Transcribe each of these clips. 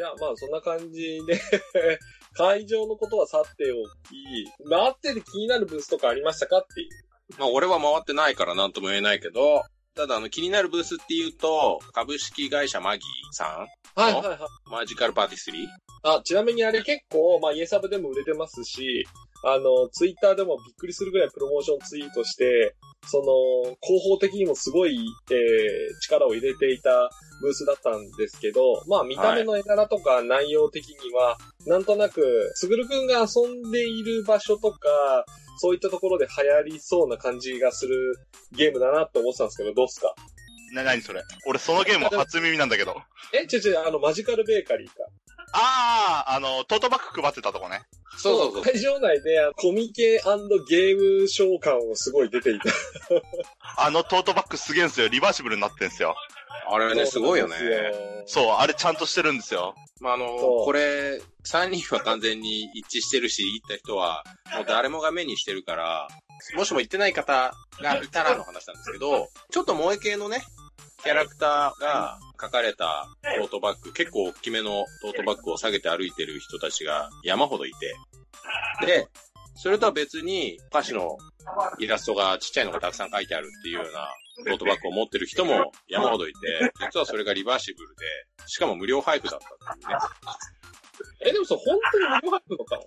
じゃあまあそんな感じで 会場のことは去っておき、回ってて気になるブースとかありましたかっていう。まあ俺は回ってないからなんとも言えないけど、ただあの気になるブースっていうと、株式会社マギーさんはいはいはい。マジカルパーティスリーあ、ちなみにあれ結構、まあ、イエサブでも売れてますし、あの、ツイッターでもびっくりするぐらいプロモーションツイートして、その、広報的にもすごい、えー、力を入れていたブースだったんですけど、まあ、見た目の絵柄とか内容的には、なんとなく、すぐるくんが遊んでいる場所とか、そういったところで流行りそうな感じがするゲームだなって思ってたんですけど、どうっすか？な、なにそれ俺そのゲーム初耳なんだけど。え、ちょちょ、あの、マジカルベーカリーか。ああ、あの、トートバッグ配ってたとこね。そうそうそう。会場内でコミケゲーム召喚をすごい出ていた。あのトートバッグすげえんすよ。リバーシブルになってんすよ。あれね、すごいよね。そう、あれちゃんとしてるんですよ。まあ、あの、これ、3人は完全に一致してるし、行った人は、もう誰もが目にしてるから、もしも行ってない方がいたらの話なんですけど、ちょっと萌え系のね、キャラクターが書かれたトートバッグ、結構大きめのトートバッグを下げて歩いてる人たちが山ほどいて、で、それとは別に、お菓子のイラストがちっちゃいのがたくさん書いてあるっていうようなトートバッグを持ってる人も山ほどいて、実はそれがリバーシブルで、しかも無料配布だったっていうね。え、でもそれ本当に無料配布だったの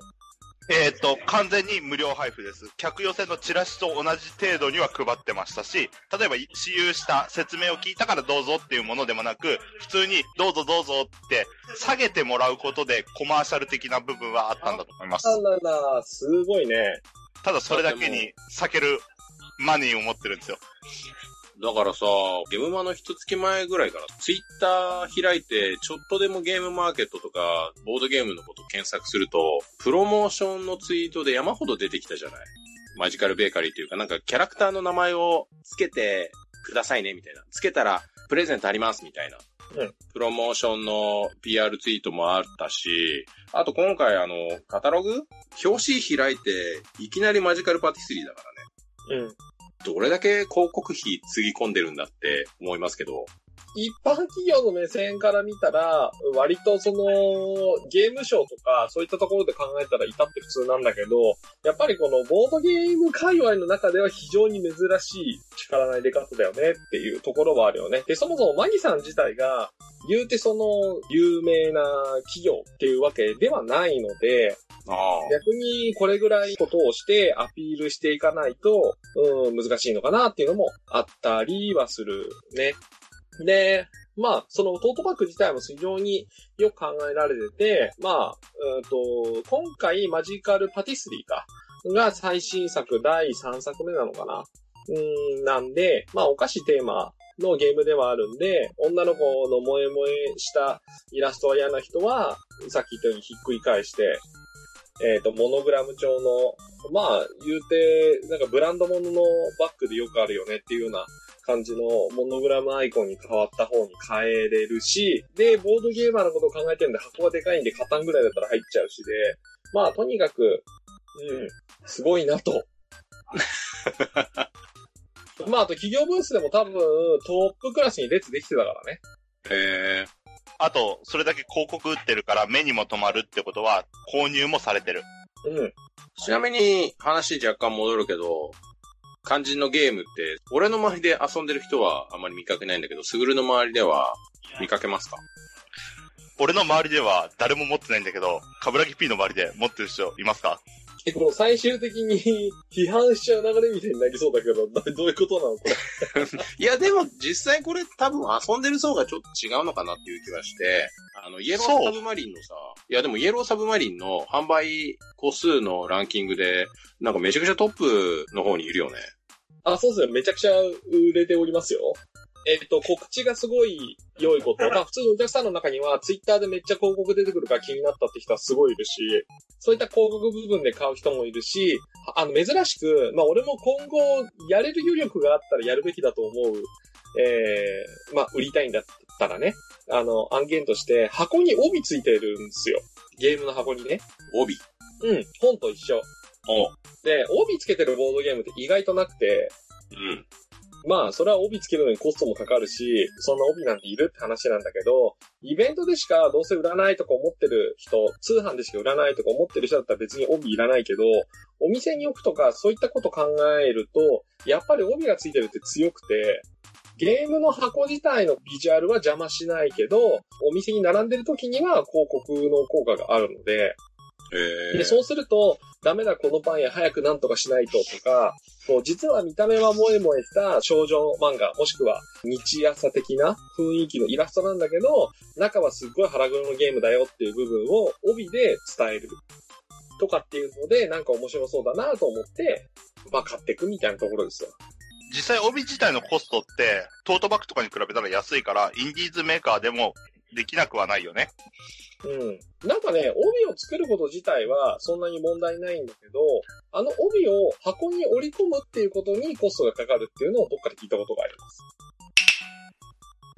えっ、と、完全に無料配布です。客寄せのチラシと同じ程度には配ってましたし、例えば、私有した説明を聞いたからどうぞっていうものでもなく、普通にどうぞどうぞって下げてもらうことでコマーシャル的な部分はあったんだと思います。あらら、すごいね。ただそれだけに避けるマネーを持ってるんですよ。だからさ、ゲームマの一月前ぐらいから、ツイッター開いて、ちょっとでもゲームマーケットとか、ボードゲームのこと検索すると、プロモーションのツイートで山ほど出てきたじゃない？マジカルベーカリーっていうか、なんかキャラクターの名前をつけてくださいね、みたいな。つけたら、プレゼントあります、みたいな。うんプロモーションの PR ツイートもあったし、あと今回あの、カタログ？表紙開いて、いきなりマジカルパティスリーだからね。うん。どれだけ広告費つぎ込んでるんだって思いますけど、一般企業の目線から見たら、割とその、ゲームショーとか、そういったところで考えたら至って普通なんだけど、やっぱりこのボードゲーム界隈の中では非常に珍しい力の入れ方だよねっていうところはあるよね。で、そもそもマギさん自体が、言うてその、有名な企業っていうわけではないので。逆にこれぐらいことをしてアピールしていかないと、うん、難しいのかなっていうのもあったりはするね。で、まあ、そのトートバッグ自体も非常によく考えられてて、まあ、うんと、今回マジカルパティスリーか、が最新作第3作目なのかな。うん、なんで、まあ、お菓子テーマのゲームではあるんで、女の子の萌え萌えしたイラストが嫌な人は、さっき言ったようにひっくり返して、えっ、と、モノグラム調の、まあ、言うて、なんかブランド物のバッグでよくあるよねっていうような感じのモノグラムアイコンに変わった方に変えれるし、で、ボードゲーマーのことを考えてるんで箱がでかいんでカタンぐらいだったら入っちゃうしで、まあ、とにかく、うん、すごいなと。まあ、あと企業ブースでも多分トップクラスに列できてたからね。へえ。あと、それだけ広告打ってるから目にも留まるってことは、購入もされてる。うん。ちなみに話若干戻るけど、肝心のゲームって、俺の周りで遊んでる人はあまり見かけないんだけど、すぐるの周りでは見かけますか？俺の周りでは誰も持ってないんだけど、カブラギ P の周りで持ってる人いますか？え、この最終的に批判しちゃう流れみたいになりそうだけど、どどういうことなのこれ？いや、でも実際これ多分遊んでる層がちょっと違うのかなっていう気がして、あの、イエローサブマリンのさ、いやでもイエローサブマリンの販売個数のランキングで、なんかめちゃくちゃトップの方にいるよね。あ、そうですね。めちゃくちゃ売れておりますよ。えっと、告知がすごい良いこと。まあ、普通にお客さんの中には、ツイッターでめっちゃ広告出てくるから気になったって人はすごいいるし、そういった広告部分で買う人もいるし、あの、珍しく、まあ、俺も今後、やれる余力があったらやるべきだと思う。えー、まあ、売りたいんだったらね。あの、案件として、箱に帯ついてるんですよ。ゲームの箱にね。帯。うん、本と一緒。おで、帯つけてるボードゲームって意外となくて、うん。まあ、それは帯つけるのにコストもかかるし、そんな帯なんているって話なんだけど、イベントでしかどうせ売らないとか思ってる人、通販でしか売らないとか思ってる人だったら別に帯いらないけど、お店に置くとかそういったこと考えると、やっぱり帯がついてるって強くて、ゲームの箱自体のビジュアルは邪魔しないけど、お店に並んでる時には広告の効果があるので、えで、そうすると、ダメだこのパン屋早くなんとかしないととか、こう実は見た目は萌え萌えした少女漫画、もしくは日朝的な雰囲気のイラストなんだけど、中はすっごい腹黒のゲームだよっていう部分を帯で伝える。とかっていうので、なんか面白そうだなと思って、まあ買ってくみたいなところですよ。実際帯自体のコストって、トートバッグとかに比べたら安いから、インディーズメーカーでもできなくはないよね。うん。なんかね、帯を作ること自体はそんなに問題ないんだけど、あの帯を箱に折り込むっていうことにコストがかかるっていうのをどっかで聞いたことがあります。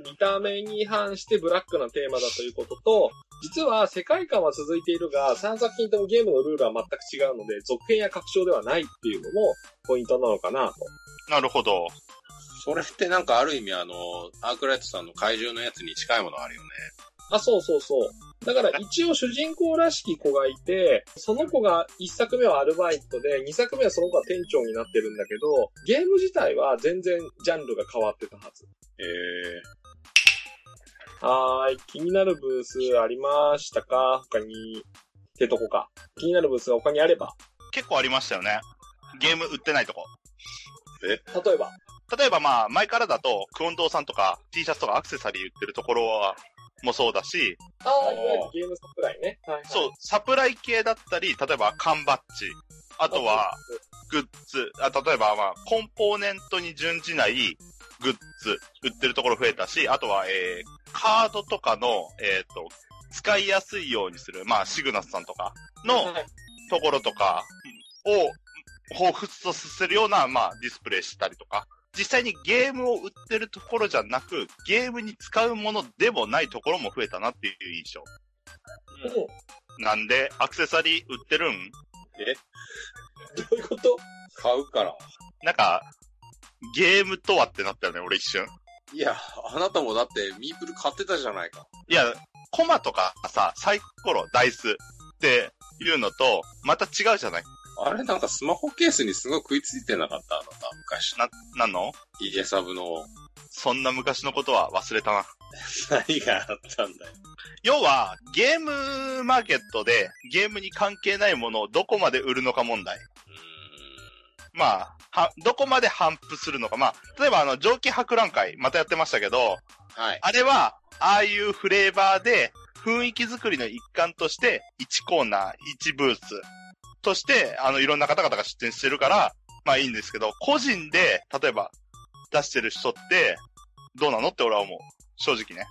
見た目に反してブラックなテーマだということと、実は世界観は続いているが、3作品ともゲームのルールは全く違うので、続編や拡張ではないっていうのもポイントなのかなと。なるほど。それってなんかある意味あの、アークライトさんの怪獣のやつに近いものあるよね。あ、そうそうそう。だから一応主人公らしき子がいて、その子が1作目はアルバイトで、2作目はその子が店長になってるんだけど、ゲーム自体は全然ジャンルが変わってたはず。えはーい。気になるブースありましたか？他に。ってとこか。気になるブースが他にあれば。結構ありましたよね。ゲーム売ってないとこ。例えば？例えばまあ、前からだと、クオンドーさんとか、T シャツとかアクセサリー売ってるところは、もそうだし、ああ、いわゆるゲームサプライね。はい、はい。そう、サプライ系だったり、例えば缶バッジ、あとは、グッズ、あ例えばまあ、コンポーネントに準じないグッズ、売ってるところ増えたし、あとは、えー、カードとかの、えっ、と、使いやすいようにする、まあ、シグナスさんとかのはいところとかを、彷彿とさせるような、まあ、ディスプレイしたりとか、実際にゲームを売ってるところじゃなく、ゲームに使うものでもないところも増えたなっていう印象。うんなんで、アクセサリー売ってるん？え？どういうこと？買うから。なんか、ゲームとはってなったよね、俺一瞬。いや、あなたもだってミープル買ってたじゃないか。いや、コマとかさ、サイコロ、ダイスっていうのと、また違うじゃない？あれなんかスマホケースにすごい食いついてなかったあなた、昔。な、なんの？イエサブの。そんな昔のことは忘れたな。何があったんだよ。要は、ゲームマーケットでゲームに関係ないものをどこまで売るのか問題。うまあ、は、どこまで反布するのか。まあ、例えばあの、蒸気博覧会、またやってましたけど。はい。あれは、ああいうフレーバーで、雰囲気作りの一環として、1コーナー、1ブースとして、あの、いろんな方々が出展してるから、まあいいんですけど、個人で、例えば、出してる人って、どうなのって俺は思う。正直ね。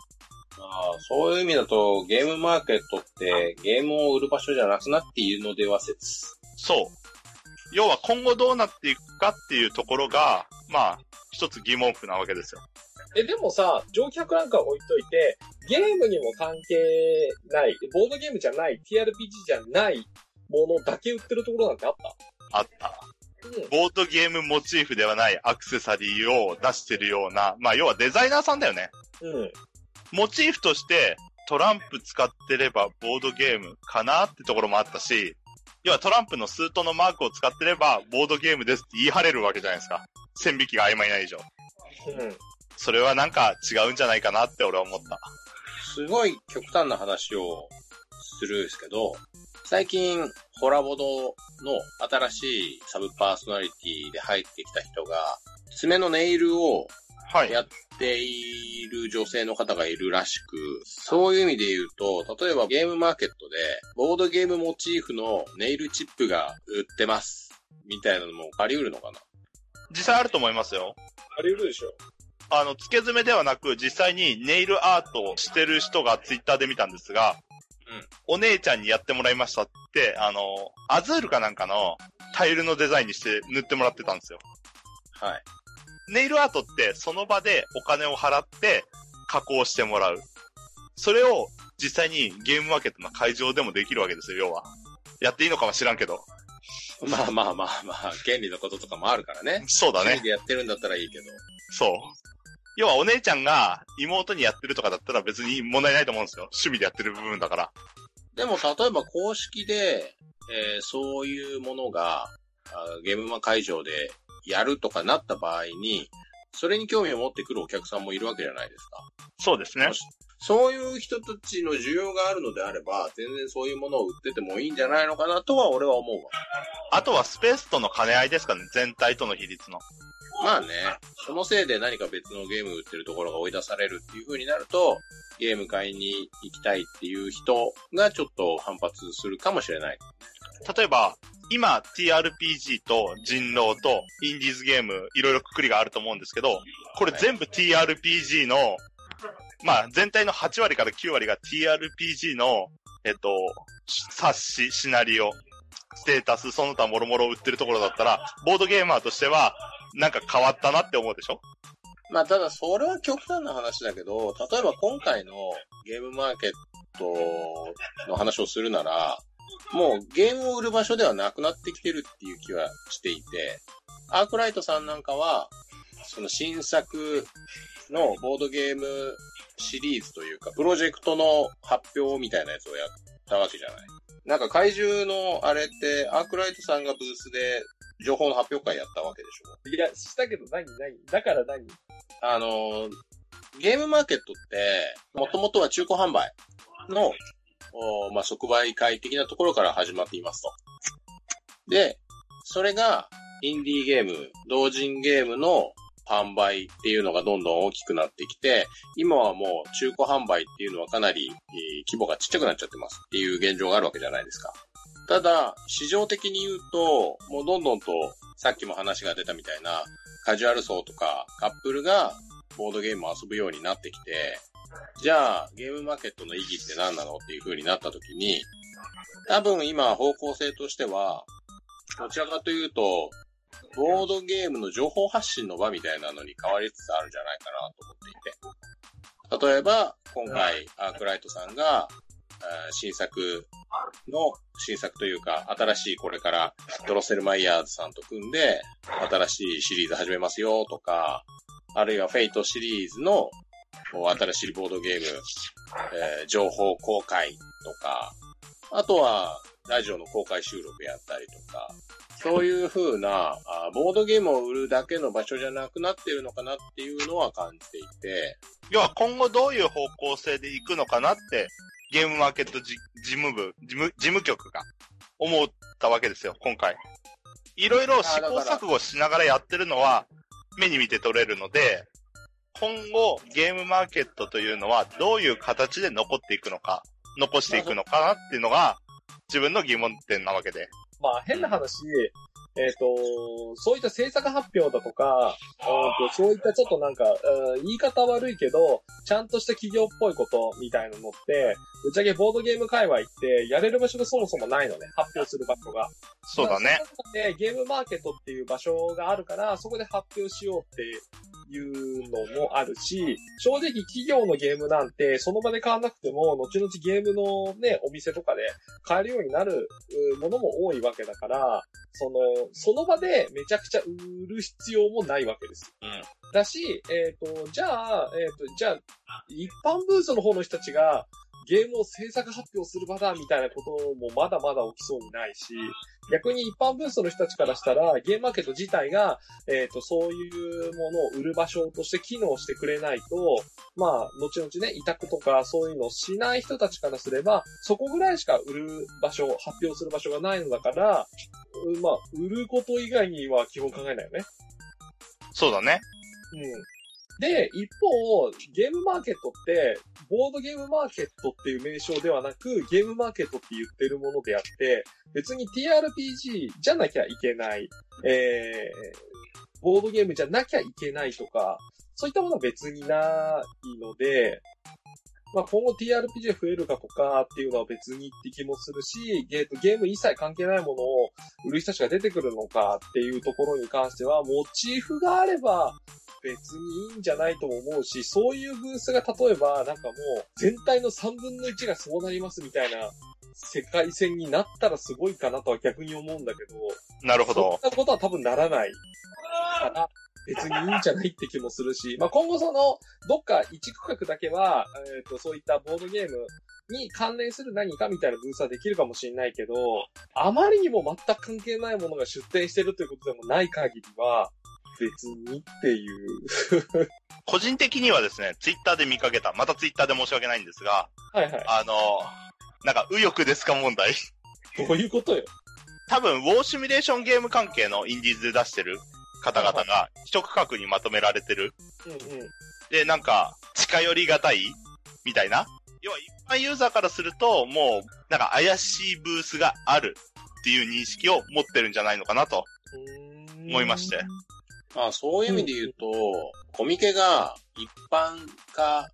ああそういう意味だと、ゲームマーケットってゲームを売る場所じゃなくなっているのでは説。そう。要は今後どうなっていくかっていうところが、まあ、一つ疑問符なわけですよ。え、でもさ、乗客なんか置いといて、ゲームにも関係ない、ボードゲームじゃない、TRPG じゃないものだけ売ってるところなんてあっあった。ボードゲームモチーフではないアクセサリーを出してるような、まあ要はデザイナーさんだよね。うん。モチーフとしてトランプ使ってればボードゲームかなってところもあったし、要はトランプのスートのマークを使ってればボードゲームですって言い張れるわけじゃないですか。線引きが曖昧ない以上。うん。それはなんか違うんじゃないかなって俺は思った。すごい極端な話をするんですけど、最近、ホラボドの新しいサブパーソナリティで入ってきた人が、爪のネイルをはい。やっている女性の方がいるらしく、そういう意味で言うと、例えばゲームマーケットで、ボードゲームモチーフのネイルチップが売ってます。みたいなのもあり得るのかな？実際あると思いますよ。あり得るでしょ。あの、付け爪ではなく、実際にネイルアートをしてる人がツイッターで見たんですが、お姉ちゃんにやってもらいましたって、あの、アズールかなんかのタイルのデザインにして塗ってもらってたんですよ。はい。ネイルアートってその場でお金を払って加工してもらう。それを実際にゲームマーケットの会場でもできるわけですよ、要は。やっていいのかは知らんけど。まあまあまあまあ、権利のこととかもあるからね。そうだね趣味。でやってるんだったらいいけど。そう。要はお姉ちゃんが妹にやってるとかだったら別に問題ないと思うんですよ。趣味でやってる部分だから。でも、例えば公式で、えーそういうものが、あゲームマ会場でやるとかなった場合に、それに興味を持ってくるお客さんもいるわけじゃないですか。そうですね。そういう人たちの需要があるのであれば、全然そういうものを売っててもいいんじゃないのかなとは俺は思うわ。あとはスペースとの兼ね合いですかね。全体との比率の。まあね、そのせいで何か別のゲーム売ってるところが追い出されるっていう風になると、ゲーム買いに行きたいっていう人がちょっと反発するかもしれない。例えば、今 TRPG と人狼とインディーズゲームいろいろくくりがあると思うんですけど、これ全部 TRPG の、まあ全体の8割から9割が TRPG の、えっと、冊子、シナリオ、ステータス、その他もろもろ売ってるところだったら、ボードゲーマーとしては、なんか変わったなって思うでしょ？まあただそれは極端な話だけど、例えば今回のゲームマーケットの話をするなら、もうゲームを売る場所ではなくなってきてるっていう気はしていて、アークライトさんなんかは、その新作のボードゲームシリーズというか、プロジェクトの発表みたいなやつをやったわけじゃない。なんか怪獣のあれって、アークライトさんがブースで情報の発表会やったわけでしょいや、したけど何何？だから何？あのー、ゲームマーケットって、もともとは中古販売の、おまあ、即売会的なところから始まっていますと。で、それが、インディーゲーム、同人ゲームの販売っていうのがどんどん大きくなってきて、今はもう中古販売っていうのはかなり、えー規模がちっちゃくなっちゃってますっていう現状があるわけじゃないですか。ただ、市場的に言うと、もうどんどんと、さっきも話が出たみたいな、カジュアル層とかカップルがボードゲームを遊ぶようになってきて、じゃあ、ゲームマーケットの意義って何なのっていう風になった時に、多分今方向性としては、どちらかというと、ボードゲームの情報発信の場みたいなのに変わりつつあるんじゃないかなと思っていて。例えば、今回、アークライトさんが、えー新作の、新作というか、新しいこれから、ドロッセルマイヤーズさんと組んで、新しいシリーズ始めますよとか、あるいはフェイトシリーズの新しいボードゲーム、えー情報公開とか、あとはラジオの公開収録やったりとか、そういう風なあボードゲームを売るだけの場所じゃなくなってるのかなっていうのは感じていて、要は今後どういう方向性で行くのかなって、ゲームマーケットじ事務部、事務、事務局が思ったわけですよ、今回。いろいろ試行錯誤しながらやってるのは目に見て取れるので、今後ゲームマーケットというのはどういう形で残っていくのか、残していくのかなっていうのが自分の疑問点なわけで。まあ変な話、えっ、と、そういった制作発表だとか、そういったちょっとなんか、うん言い方悪いけど、ちゃんとした企業っぽいことみたいなのって、ぶっちゃけボードゲーム界隈ってやれる場所がそもそもないのね、発表する場所が。そうだね。でゲームマーケットっていう場所があるから、そこで発表しようっていうのもあるし、正直企業のゲームなんて、その場で買わなくても、後々ゲームのね、お店とかで買えるようになるうものも多いわけだから、その、その場でめちゃくちゃ売る必要もないわけです。うん。だし、えっ、と、じゃあ、えっ、と、じゃあ、一般ブースの方の人たちが、ゲームを制作発表する場だみたいなこともまだまだ起きそうにないし、逆に一般ブースの人たちからしたら、ゲームマーケット自体が、えっ、と、そういうものを売る場所として機能してくれないと、まあ、後々ね、委託とかそういうのをしない人たちからすれば、そこぐらいしか売る場所、発表する場所がないのだから、うまあ、売ること以外には基本考えないよね。そうだね。うん。で、一方、ゲームマーケットって、ボードゲームマーケットっていう名称ではなく、ゲームマーケットって言ってるものであって、別に TRPG じゃなきゃいけない、えー、ボードゲームじゃなきゃいけないとか、そういったものは別にないので、まあ、今後 TRPG 増えるかとかっていうのは別にって気もするし、ゲーゲーム一切関係ないものを売る人たちが出てくるのかっていうところに関しては、モチーフがあれば別にいいんじゃないとも思うし、そういうブースが例えばなんかもう全体の3分の1がそうなりますみたいな、世界線になったらすごいかなとは逆に思うんだけど、なるほど。そんなことは多分ならないから、別にいいんじゃないって気もするし、まあ、今後その、どっか一区画だけは、えっ、と、そういったボードゲームに関連する何かみたいなブースはできるかもしれないけど、あまりにも全く関係ないものが出展してるということでもない限りは、別にっていう。個人的にはですね、ツイッターで見かけた、またツイッターで申し訳ないんですが、はいはい。あの、なんか、右翼ですか問題。どういうことよ。多分、ウォーシミュレーションゲーム関係のインディーズで出してる方々が一区画にまとめられてる。うんうん。で、なんか、近寄りがたいみたいな。要は、一般ユーザーからすると、もう、なんか怪しいブースがあるっていう認識を持ってるんじゃないのかなと。思いまして。まあそういう意味で言うと、コミケが一般化、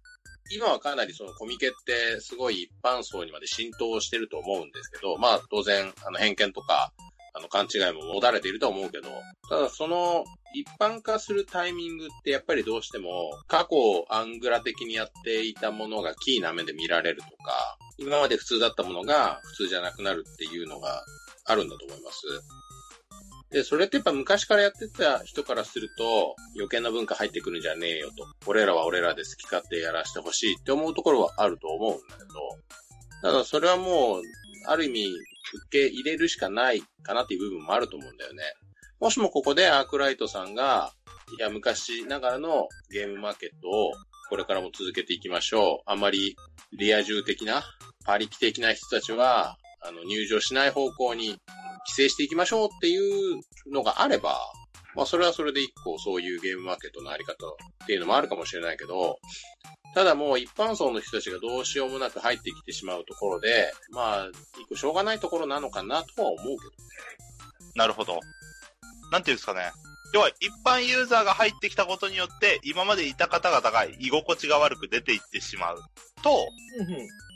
今はかなりそのコミケってすごい一般層にまで浸透してると思うんですけど、まあ当然、あの偏見とか、あの勘違いも持たれていると思うけど、ただその一般化するタイミングってやっぱりどうしても過去アングラ的にやっていたものがキーな目で見られるとか、今まで普通だったものが普通じゃなくなるっていうのがあるんだと思います。で、それってやっぱ昔からやってた人からすると、余計な文化入ってくるんじゃねえよと。俺らは俺らで好き勝手やらせてほしいって思うところはあると思うんだけど、ただそれはもう、ある意味、受け入れるしかないかなっていう部分もあると思うんだよね。もしもここでアークライトさんが、いや、昔ながらのゲームマーケットをこれからも続けていきましょう。あんまりリア充的な、パリキ的な人たちは、あの、入場しない方向に規制していきましょうっていうのがあれば、まあそれはそれで一個そういうゲームマーケットのあり方っていうのもあるかもしれないけど、ただもう一般層の人たちがどうしようもなく入ってきてしまうところで、まあ、一個しょうがないところなのかなとは思うけどね。なるほど。なんていうんですかね。要は一般ユーザーが入ってきたことによって、今までいた方々が居心地が悪く出ていってしまうと。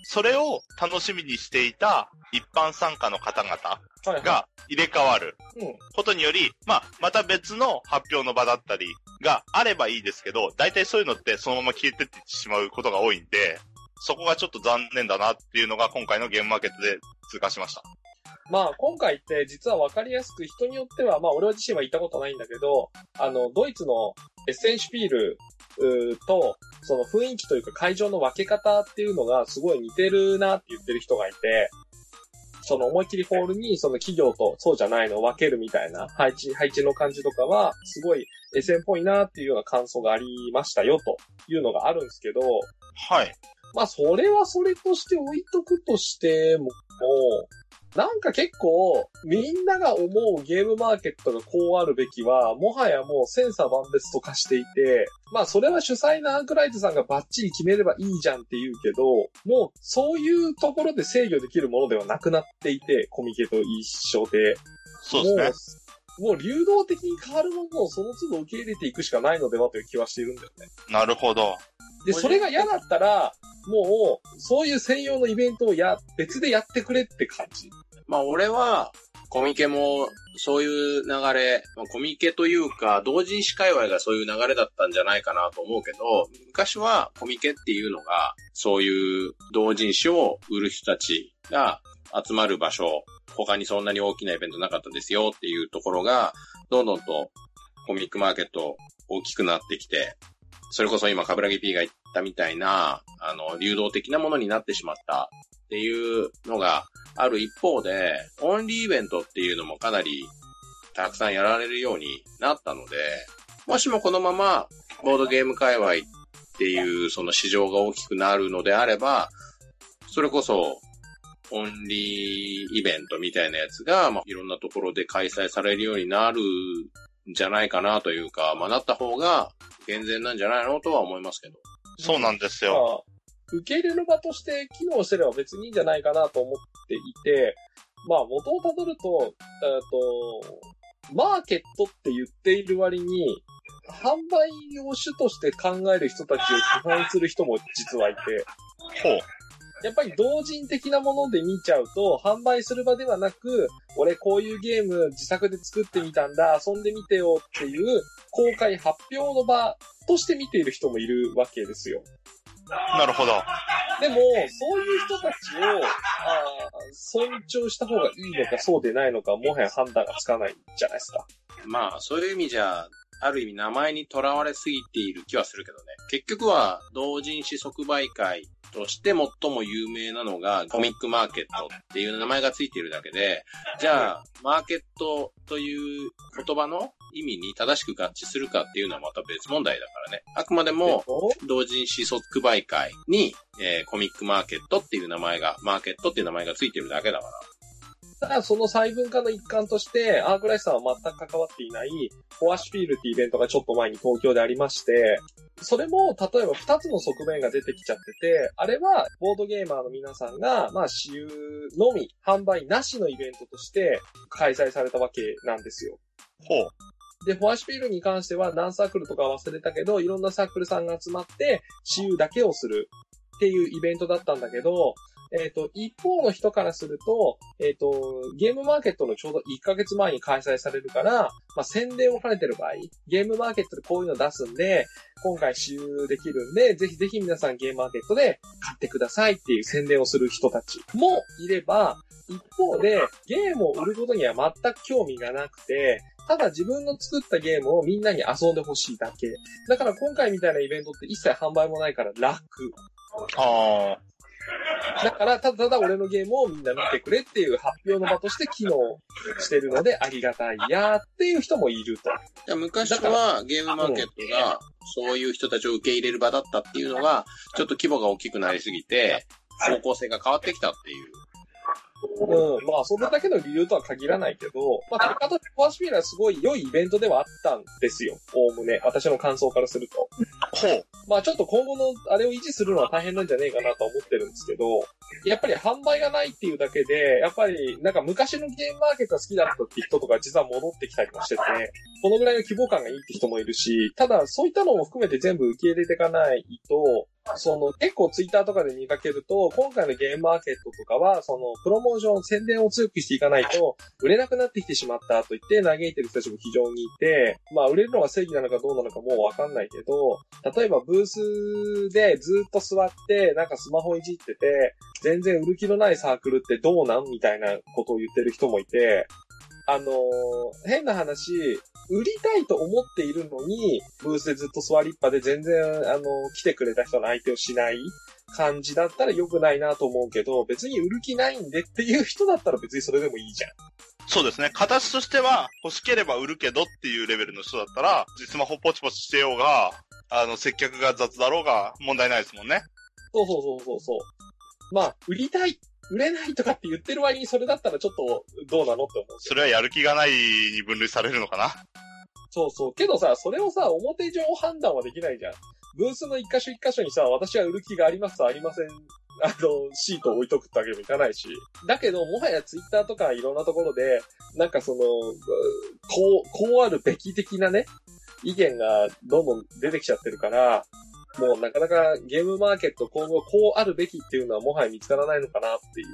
それを楽しみにしていた一般参加の方々。が入れ替わるうん。ことにより、まあ、また別の発表の場だったりがあればいいですけど、大体そういうのってそのまま消えてってしまうことが多いんで、そこがちょっと残念だなっていうのが今回のゲームマーケットで通過しました。まあ、今回って実は分かりやすく人によっては、まあ、俺自身は行ったことないんだけど、あの、ドイツのエッセンシュピールと、その雰囲気というか会場の分け方っていうのがすごい似てるなって言ってる人がいて、その思いっきりホールにその企業とそうじゃないのを分けるみたいな配置、配置の感じとかは、すごい SN っぽいなっていうような感想がありましたよというのがあるんですけど、はい。まあ、それはそれとして置いとくとしても、なんか結構、みんなが思うゲームマーケットがこうあるべきは、もはやもう千差万別と化していて、まあそれは主催のアークライトさんがバッチリ決めればいいじゃんって言うけど、もうそういうところで制御できるものではなくなっていて、コミケと一緒で。そうですね。もう、流動的に変わるものをその都度受け入れていくしかないのではという気はしているんだよね。なるほど。で、それが嫌だったら、もう、そういう専用のイベントをや、別でやってくれって感じ。まあ俺は、コミケもそういう流れ、まあ、コミケというか、同人誌界隈がそういう流れだったんじゃないかなと思うけど、昔はコミケっていうのが、そういう同人誌を売る人たちが集まる場所、他にそんなに大きなイベントなかったですよっていうところが、どんどんとコミックマーケット大きくなってきて、それこそ今、カブラギ P が言ったみたいな、あの、流動的なものになってしまったっていうのがある一方で、オンリーイベントっていうのもかなりたくさんやられるようになったので、もしもこのままボードゲーム界隈っていうその市場が大きくなるのであれば、それこそオンリーイベントみたいなやつが、まあ、いろんなところで開催されるようになるんじゃないかなというか、まあ、なった方が健全なんじゃないのとは思いますけど。そうなんですまよ。あ、受け入れる場として機能してれば別にいいんじゃないかなと思っていて、まあ元をたどると、えっと、マーケットって言っている割に、販売を主として考える人たちを批判する人も実はいて、ほう。やっぱり同人的なもので見ちゃうと、販売する場ではなく、俺こういうゲーム自作で作ってみたんだ、遊んでみてよっていう公開発表の場として見ている人もいるわけですよ。なるほど。でも、そういう人たちを、あ尊重した方がいいのかそうでないのか、もはや判断がつかないじゃないですか。まあ、そういう意味じゃ、ある意味名前にとらわれすぎている気はするけどね。結局は、同人誌即売会として最も有名なのがコミックマーケットっていう名前がついているだけで、じゃあ、マーケットという言葉の意味に正しく合致するかっていうのはまた別問題だからね。あくまでも、同人誌即売会に、えー、コミックマーケットっていう名前が、マーケットっていう名前がついてるだけだから。ただその細分化の一環として、アークライスさんは全く関わっていない、フォアシュフィールってイベントがちょっと前に東京でありまして、それも、例えば二つの側面が出てきちゃってて、あれは、ボードゲーマーの皆さんが、まあ、私有のみ、販売なしのイベントとして開催されたわけなんですよ。ほう。で、フォアシュフィールに関しては何サークルとか忘れたけど、いろんなサークルさんが集まって、私有だけをするっていうイベントだったんだけど、えっ、ー、と、一方の人からすると、えっ、ー、と、ゲームマーケットのちょうど1ヶ月前に開催されるから、まあ、宣伝を兼ねてる場合、ゲームマーケットでこういうの出すんで、今回使用できるんで、ぜひぜひ皆さんゲームマーケットで買ってくださいっていう宣伝をする人たちもいれば、一方で、ゲームを売ることには全く興味がなくて、ただ自分の作ったゲームをみんなに遊んでほしいだけ。だから今回みたいなイベントって一切販売もないから楽。ああ。だから、ただただ俺のゲームをみんな見てくれっていう発表の場として機能してるのでありがたいやっていう人もいると。昔はゲームマーケットがそういう人たちを受け入れる場だったっていうのが、ちょっと規模が大きくなりすぎて、方向性が変わってきたっていううん。まあ、それだけの理由とは限らないけど、まあ、結果としてフォアシピーラーすごい良いイベントではあったんですよ。おおむね。私の感想からすると。ほう。まあ、ちょっと今後のあれを維持するのは大変なんじゃねえかなと思ってるんですけど、やっぱり販売がないっていうだけで、やっぱりなんか昔のゲームマーケットが好きだったって人とか実は戻ってきたりもしてて、このぐらいの規模感がいいって人もいるし、ただそういったのも含めて全部受け入れていかないと、その、結構ツイッターとかで見かけると、今回のゲームマーケットとかは、その、プロモーション、宣伝を強くしていかないと、売れなくなってきてしまったと言って嘆いてる人たちも非常にいて、まあ、売れるのが正義なのかどうなのかもうわかんないけど、例えばブースでずっと座って、なんかスマホいじってて、全然売る気のないサークルってどうなんみたいなことを言ってる人もいて、あのー、変な話、売りたいと思っているのに、ブースでずっと座りっぱで全然、あの、来てくれた人の相手をしない感じだったら良くないなと思うけど、別に売る気ないんでっていう人だったら別にそれでもいいじゃん。そうですね。形としては欲しければ売るけどっていうレベルの人だったら、スマホポチポチしてようが、あの、接客が雑だろうが問題ないですもんね。そうそうそうそうそう。まあ、売りたい売れないとかって言ってる割にそれだったらちょっとどうなのって思う。それはやる気がないに分類されるのかな？そうそう。けどさ、それをさ、表上判断はできないじゃん。ブースの一箇所一箇所にさ、私は売る気がありますありません、あの、シートを置いとくってわけにもいかないし。だけど、もはやツイッターとかいろんなところで、なんかその、こう、こうあるべき的なね、意見がどんどん出てきちゃってるから、もうなかなかゲームマーケット今後こうあるべきっていうのはもはや見つからないのかなっていう。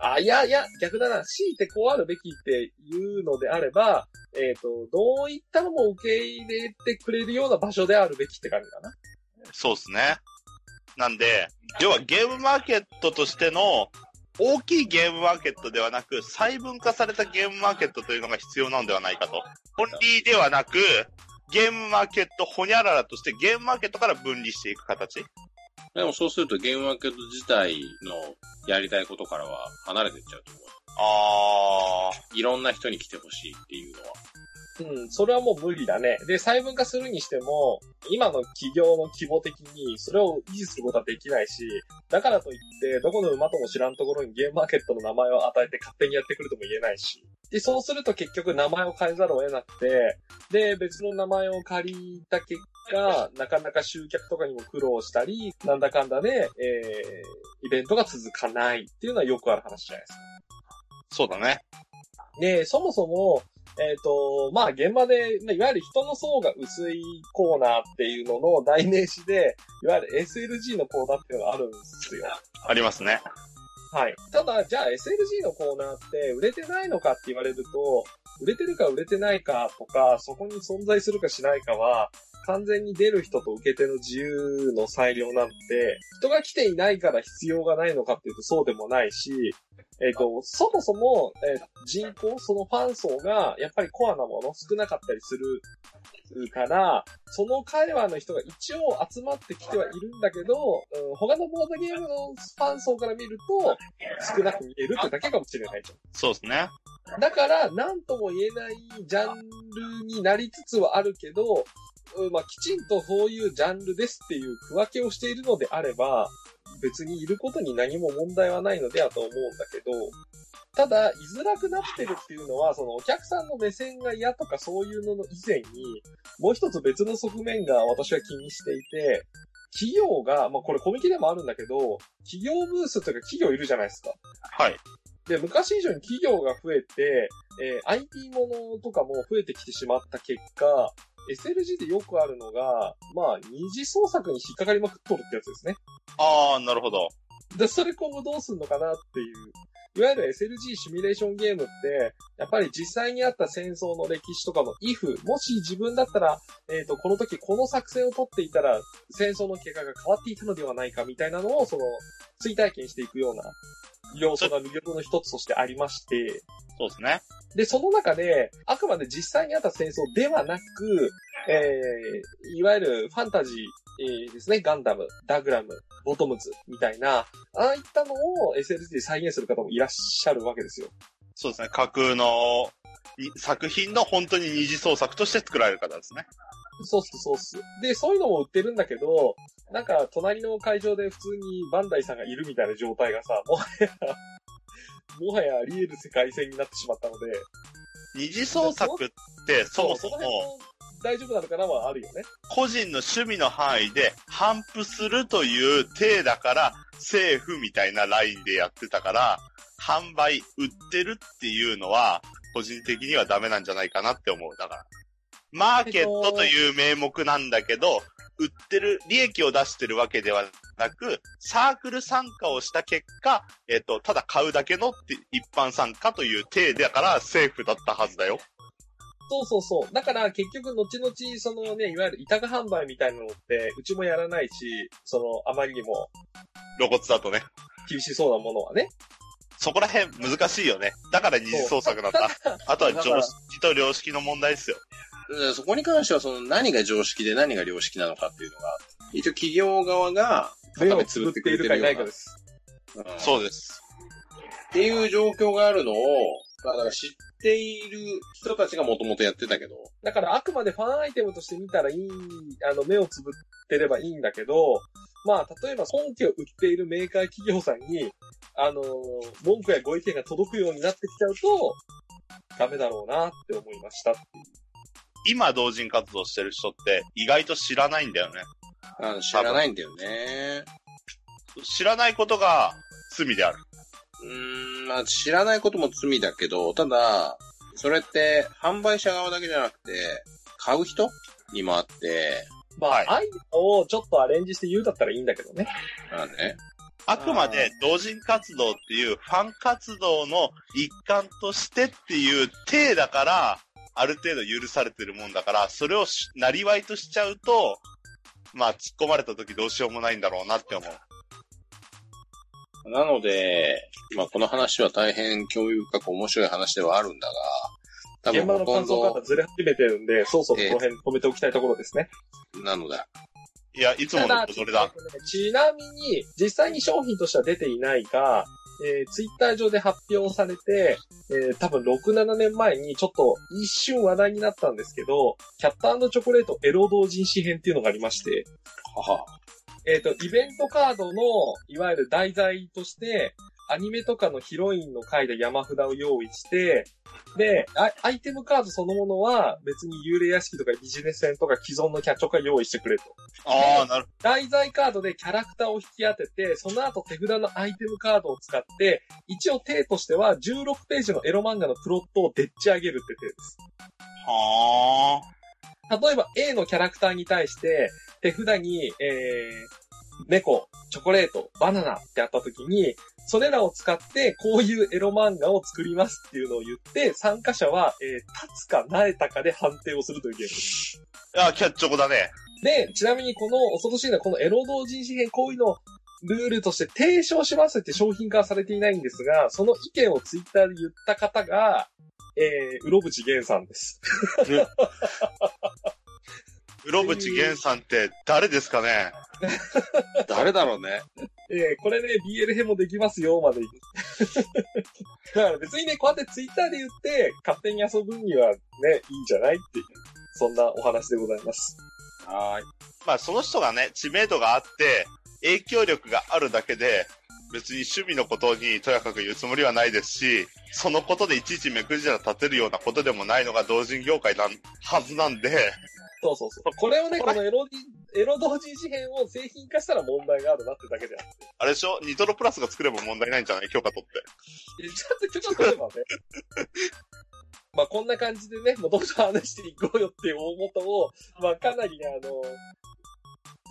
あ、いやいや、逆だな。強いてこうあるべきっていうのであれば、えっ、ー、と、どういったのも受け入れてくれるような場所であるべきって感じかな。そうですね。なんで、要はゲームマーケットとしての大きいゲームマーケットではなく、細分化されたゲームマーケットというのが必要なのではないかと。本理ではなく、ゲームマーケットほにゃららとしてゲームマーケットから分離していく形？でもそうするとゲームマーケット自体のやりたいことからは離れていっちゃうと思う。ああ。いろんな人に来てほしいっていうのは。うん、それはもう無理だね。で、細分化するにしても、今の企業の規模的にそれを維持することはできないし、だからといって、どこの馬とも知らんところにゲームマーケットの名前を与えて勝手にやってくるとも言えないし。で、そうすると結局名前を変えざるを得なくて、で、別の名前を借りた結果、なかなか集客とかにも苦労したり、なんだかんだで、えー、イベントが続かないっていうのはよくある話じゃないですか。そうだね。で、そもそも、えっ、ー、と、まあ、現場で、いわゆる人の層が薄いコーナーっていうのの代名詞で、いわゆる SLG のコーナーっていうのがあるんですよ。ありますね。はい。ただ、じゃあ SLG のコーナーって売れてないのかって言われると、売れてるか売れてないかとか、そこに存在するかしないかは、完全に出る人と受け手の自由の裁量なので、人が来ていないから必要がないのかっていうとそうでもないし、えっ、と、そもそも、えー人口、そのファン層が、やっぱりコアなもの少なかったりするから、その会話の人が一応集まってきてはいるんだけど、うん、他のボードゲームのファン層から見ると、少なく見えるってだけかもしれないじゃん。そうですね。だから、なんとも言えないジャンルになりつつはあるけど、うんまあ、きちんとそういうジャンルですっていう区分けをしているのであれば、別にいることに何も問題はないのではと思うんだけど、ただ、居づらくなってるっていうのは、そのお客さんの目線が嫌とかそういうのの以前に、もう一つ別の側面が私は気にしていて、企業が、まあこれコミケでもあるんだけど、企業ブースというか企業いるじゃないですか。はい。で、昔以上に企業が増えて、えー IT ものとかも増えてきてしまった結果、SLG でよくあるのが、まあ、二次創作に引っかかりまくっとるってやつですね。ああ、なるほど。で、それ今後どうすんのかなっていう。いわゆる SLG シミュレーションゲームって、やっぱり実際にあった戦争の歴史とかの if、もし自分だったら、えっ、と、この時この作戦を取っていたら、戦争の結果が変わっていたのではないかみたいなのを、その、追体験していくような要素が魅力の一つとしてありまして、そうですね。で、その中で、あくまで実際にあった戦争ではなく、えー、いわゆるファンタジー、えーですね、ガンダム、ダグラム、ボトムズみたいな、ああいったのを SLG で再現する方もいらっしゃるわけですよ。そうですね。架空のに作品の本当に二次創作として作られる方ですね。そうっす、そうっす。で、そういうのも売ってるんだけど、なんか、隣の会場で普通にバンダイさんがいるみたいな状態がさ、もはや、もはやあり得る世界線になってしまったので、二次創作ってそもそも大丈夫なのかなはあるよね。個人の趣味の範囲で反布するという体だからセーフみたいなラインでやってたから、販売、売ってるっていうのは個人的にはダメなんじゃないかなって思う。だから。マーケットという名目なんだけど、売ってる、利益を出してるわけではなく、サークル参加をした結果、えっ、と、ただ買うだけのって一般参加という体だからセーフだったはずだよ。そうそうそう。だから結局後々そのね、いわゆる委託販売みたいなのって、うちもやらないし、そのあまりにも露骨だとね。厳しそうなものはね。そこら辺難しいよね。だから二次創作なんだ。あとは常識と良識の問題ですよ。でそこに関しては、その何が常識で何が良識なのかっていうのが、一応企業側が目をつぶっているかいないかです。うんそうです。っていう状況があるのを、まあだから知っている人たちがもともとやってたけど、だからあくまでファンアイテムとして見たらいい、あの、目をつぶってればいいんだけど、まあ、例えば本家を売っているメーカー企業さんに、あの文句やご意見が届くようになってきちゃうと、ダメだろうなって思いましたっていう。今同人活動してる人って意外と知らないんだよね。知らないんだよね。知らないことが罪である。うーん、まあ知らないことも罪だけど、ただ、それって販売者側だけじゃなくて、買う人にもあって、まあ、はいアイデアをちょっとアレンジして言うだったらいいんだけどね。まあね。あくまで同人活動っていうファン活動の一環としてっていう体だから、ある程度許されてるもんだから、それをし、なりわいとしちゃうと、まあ、突っ込まれた時どうしようもないんだろうなって思う。なので、まあこの話は大変興味深く面白い話ではあるんだが、多現場の分ほとん感想からど、ずれ始めてるんで、そうそうこの辺止めておきたいところですね。なのだ。いや、いつものそれだ。ちなみに、実際に商品としては出ていないが、えー、ツイッター上で発表されて、えー、多分6、7年前にちょっと一瞬話題になったんですけど、キャットチョコレートエロ同人誌編っていうのがありまして、はは。えっ、と、イベントカードの、いわゆる題材として、アニメとかのヒロインの回で山札を用意して、で、アアイテムカードそのものは別に幽霊屋敷とかビジネス戦とか既存のキャッチョが用意してくれと。ああ、なる題材カードでキャラクターを引き当てて、その後手札のアイテムカードを使って、一応手としては16ページのエロ漫画のプロットをでっち上げるって手です。は例えば A のキャラクターに対して、手札に、え猫、チョコレート、バナナってあった時に、それらを使ってこういうエロ漫画を作りますっていうのを言って、参加者は、えー立つか慣れたかで判定をするというゲームです。あ、キャッチョコだね。で、ちなみにこの恐ろしいのはこのエロ同人誌編こういうのをルールとして提唱しますって商品化はされていないんですが、その意見をツイッターで言った方が、えー、うろぶちげんさんです。うろぶちげんさんって誰ですかね？誰だろうね。えー、これね、BL 編もできますよ、まで。だから別にね、こうやってツイッターで言って、勝手に遊ぶにはね、いいんじゃないっていう、そんなお話でございます。はーい。まあその人がね、知名度があって、影響力があるだけで、別に趣味のことにとやかく言うつもりはないですし、そのことでいちいち目くじら立てるようなことでもないのが同人業界なん、はずなんで、そうそうそう。これをね、このエロエロ同人誌編を製品化したら問題があるなってだけであって。あれでしょ？ニトロプラスが作れば問題ないんじゃない？許可取って。えちゃんと許可取ればね。まあこんな感じでね、もともと話していこうよっていう大元を、まあかなりね、あの、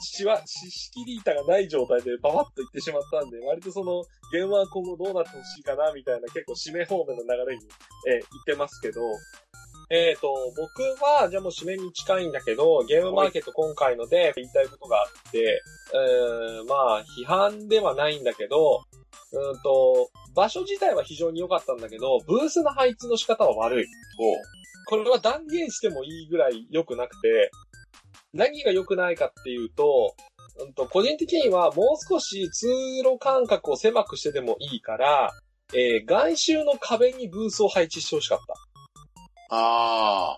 しわ、し、仕切り板がない状態でババッと言ってしまったんで、割とその、ゲームは今後どうなってほしいかな、みたいな結構締め方面の流れに、えー言ってますけど、えっ、と、僕は、じゃあもう締めに近いんだけど、ゲームマーケット今回ので言いたいことがあって、えーまあ、批判ではないんだけど、うんと、場所自体は非常に良かったんだけど、ブースの配置の仕方は悪い。これは断言してもいいぐらい良くなくて、何が良くないかっていうと、うんと、個人的にはもう少し通路間隔を狭くしてでもいいから、えー外周の壁にブースを配置してほしかった。あ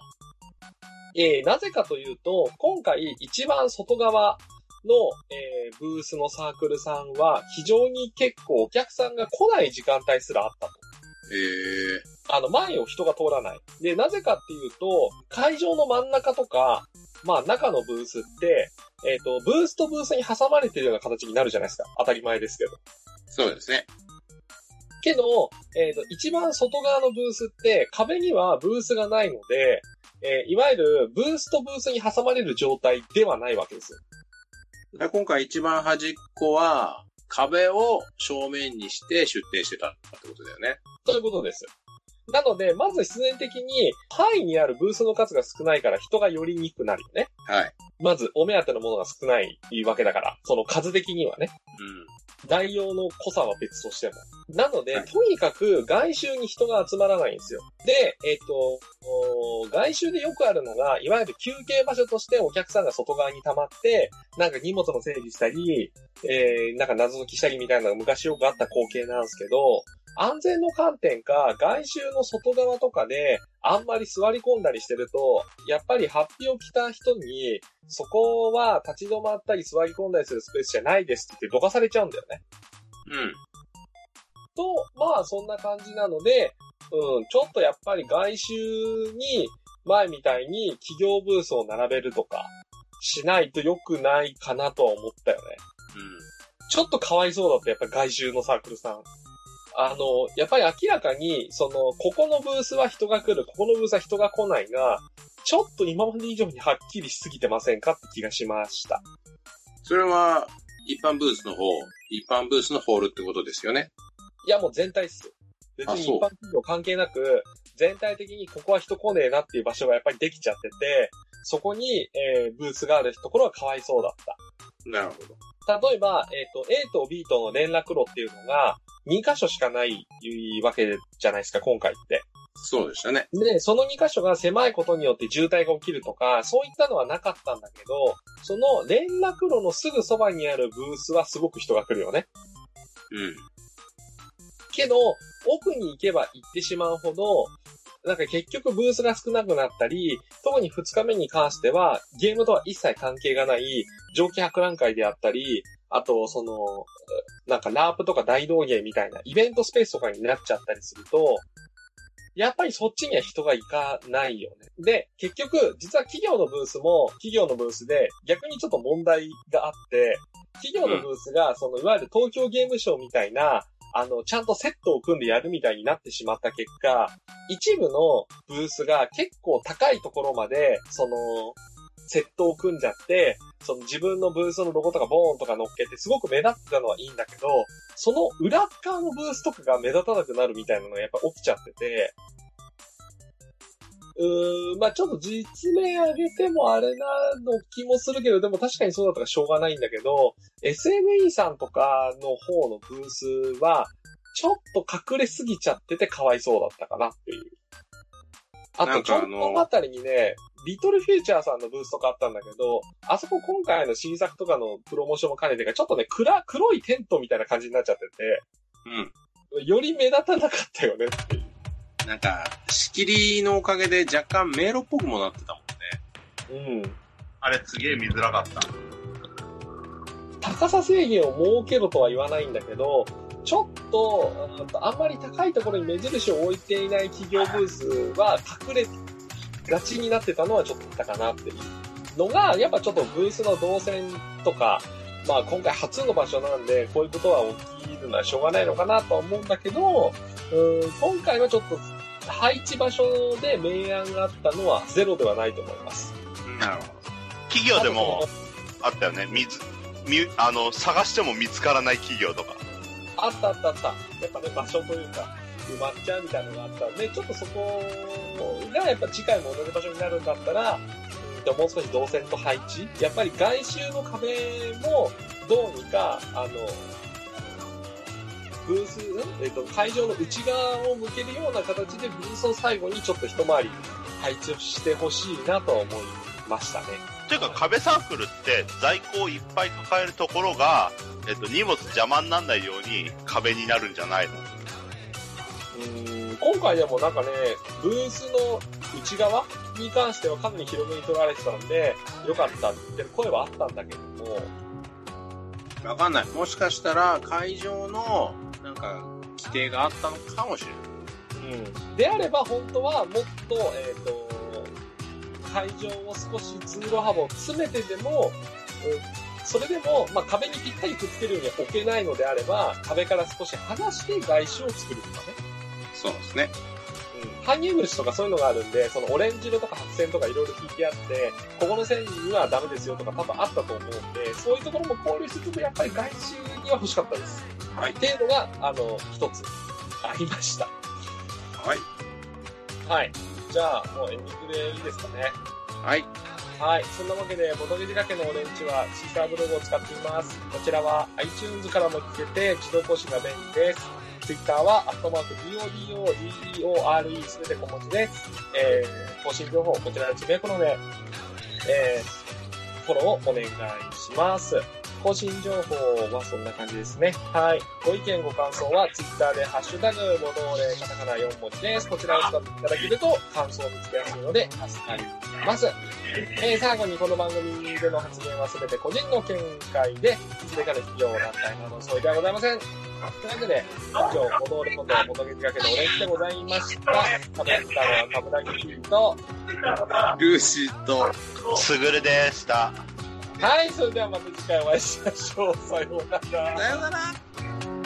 えーなぜかというと、今回一番外側の、えーブースのサークルさんは非常に結構お客さんが来ない時間帯すらあったと。ー。へえ。あの、前を人が通らない。で、なぜかっていうと、会場の真ん中とか、まあ中のブースって、えっ、と、ブースとブースに挟まれてるような形になるじゃないですか。当たり前ですけど。そうですね。けど、えっ、と、一番外側のブースって、壁にはブースがないので、えーいわゆるブースとブースに挟まれる状態ではないわけですよ。で今回一番端っこは、壁を正面にして出店してたってことだよね。そういうことです。なので、まず必然的に、範囲にあるブースの数が少ないから人が寄りにくくなるよね。はい。まず、お目当てのものが少ないわけだから、その数的にはね。うん。代用の濃さは別としても。なので、はいとにかく外周に人が集まらないんですよ。で、えっ、と、お外周でよくあるのが、いわゆる休憩場所としてお客さんが外側に溜まって、なんか荷物の整理したり、えー、なんか謎解きしたりみたいなのが昔よくあった光景なんですけど、安全の観点か、外周の外側とかで、あんまり座り込んだりしてると、やっぱりハッピーを着た人に、そこは立ち止まったり座り込んだりするスペースじゃないですって言ってどかされちゃうんだよね。うん。と、まあそんな感じなので、うん、ちょっとやっぱり外周に前みたいに企業ブースを並べるとかしないと良くないかなとは思ったよね。ちょっとかわいそうだった、やっぱり外周のサークルさん。あの、やっぱり明らかに、その、ここのブースは人が来る、ここのブースは人が来ないが、ちょっと今まで以上にはっきりしすぎてませんかって気がしました。それは、一般ブースの方、一般ブースのホールってことですよね。いや、もう全体っすよ。別に一般企業関係なく、全体的にここは人来ねえなっていう場所がやっぱりできちゃってて、そこに、えーブースがあるところはかわいそうだった。なるほど。例えば、えっ、と、A と B との連絡路っていうのが、2箇所しかないわけじゃないですか、今回って。そうでしたね。で、その2箇所が狭いことによって渋滞が起きるとか、そういったのはなかったんだけど、その連絡路のすぐそばにあるブースはすごく人が来るよね。うん。けど、奥に行けば行ってしまうほど、なんか結局ブースが少なくなったり、特に2日目に関しては、ゲームとは一切関係がない、蒸気博覧会であったり、あと、その、なんかラープとか大道芸みたいなイベントスペースとかになっちゃったりすると、やっぱりそっちには人が行かないよね。で、結局、実は企業のブースも企業のブースで逆にちょっと問題があって、企業のブースが、その、いわゆる東京ゲームショウみたいな、あの、ちゃんとセットを組んでやるみたいになってしまった結果、一部のブースが結構高いところまで、その、セットを組んじゃって、その自分のブースのロゴとかボーンとか乗っけてすごく目立ってたのはいいんだけど、その裏側のブースとかが目立たなくなるみたいなのがやっぱ起きちゃってて、うーん、まあちょっと実名上げてもあれなの気もするけど、でも確かにそうだったからしょうがないんだけど、SME さんとかの方のブースは、ちょっと隠れすぎちゃっててかわいそうだったかなっていう。あと、ちょっとあたりにね、リトルフューチャーさんのブースとかあったんだけど、あそこ今回の新作とかのプロモーションも兼ねてか、ちょっとね、暗、黒いテントみたいな感じになっちゃってうん。て、より目立たなかったよねっていう。なんか、仕切りのおかげで若干迷路っぽくもなってたもんね。うん。あれすげえ見づらかった。高さ制限を設けろとは言わないんだけど、ちょっと、うんとあんまり高いところに目印を置いていない企業ブースは隠れがちになってたのはちょっとあったかなっていうのが、やっぱちょっとブースの動線とか、まあ今回初の場所なんで、こういうことは起きるのはしょうがないのかなとは思うんだけど、うん今回はちょっと配置場所で明暗があったのはゼロではないと思います。なるほ企業でもあったよね。水、み、あの、探しても見つからない企業とか。あったあったあった。やっぱね、場所というか、埋まっちゃうみたいなのがあったんで、ちょっとそこがやっぱ次回も同じ場所になるんだったら、うんともう少し動線と配置やっぱり外周の壁も、どうにか、あの、ブース、んえっと、会場の内側を向けるような形で、ブースを最後にちょっと一回り配置をしてほしいなとは思いましたね。というか壁サークルって在庫をいっぱい抱えるところが、えっと、荷物邪魔にならないように壁になるんじゃないの？うん今回でもなんかね、ブースの内側に関してはかなり広めに取られてたんで、良かったって声はあったんだけども、ど。わかんない。もしかしたら会場の、なんか、規定があったのかもしれない。うん。であれば本当はもっと、えっ、と、会場を少し通路幅を詰めてでも、うんそれでも、まあ、壁にぴったりくっつけるように置けないのであれば、壁から少し離して外周を作るとかね。そうですね。うん搬入口とかそういうのがあるんで、そのオレンジ色とか白線とかいろいろ引いてあって、ここの線にはダメですよとか多分あったと思うんで、そういうところも考慮しつつもやっぱり外周には欲しかったです。はいっていうのが、あの、一つありました。はい。はい。じゃあ、もうエンディングでいいですかね。はい。はい。そんなわけで、ボトゲ仕掛けのオレンジはシーサーブログを使っています。こちらは iTunes からも聞けて自動更新が便利です。Twitter は、アットマーク、DODODEORE すべて小文字です。えー、更新情報、こちらでつぶやくので、えー、フォローをお願いします。更新情報はそんな感じですね。はい。ご意見、ご感想は Twitter で、ハッシュタグ、ボドーレ、カタカナ4文字です。こちらを使っていただけると、感想を見つけやすいので、助かります。えー、最後にこの番組での発言はすべて個人の見解で、それから企業団体などそうではございません。というわけで、以上、ボドーレこと、ボドゲ仕掛けのオレンジでございました。食べたのは、カブラギキーと、ルーシーと、すぐるでした。はい、それではまた次回お会いしましょう。さようなら。さよなら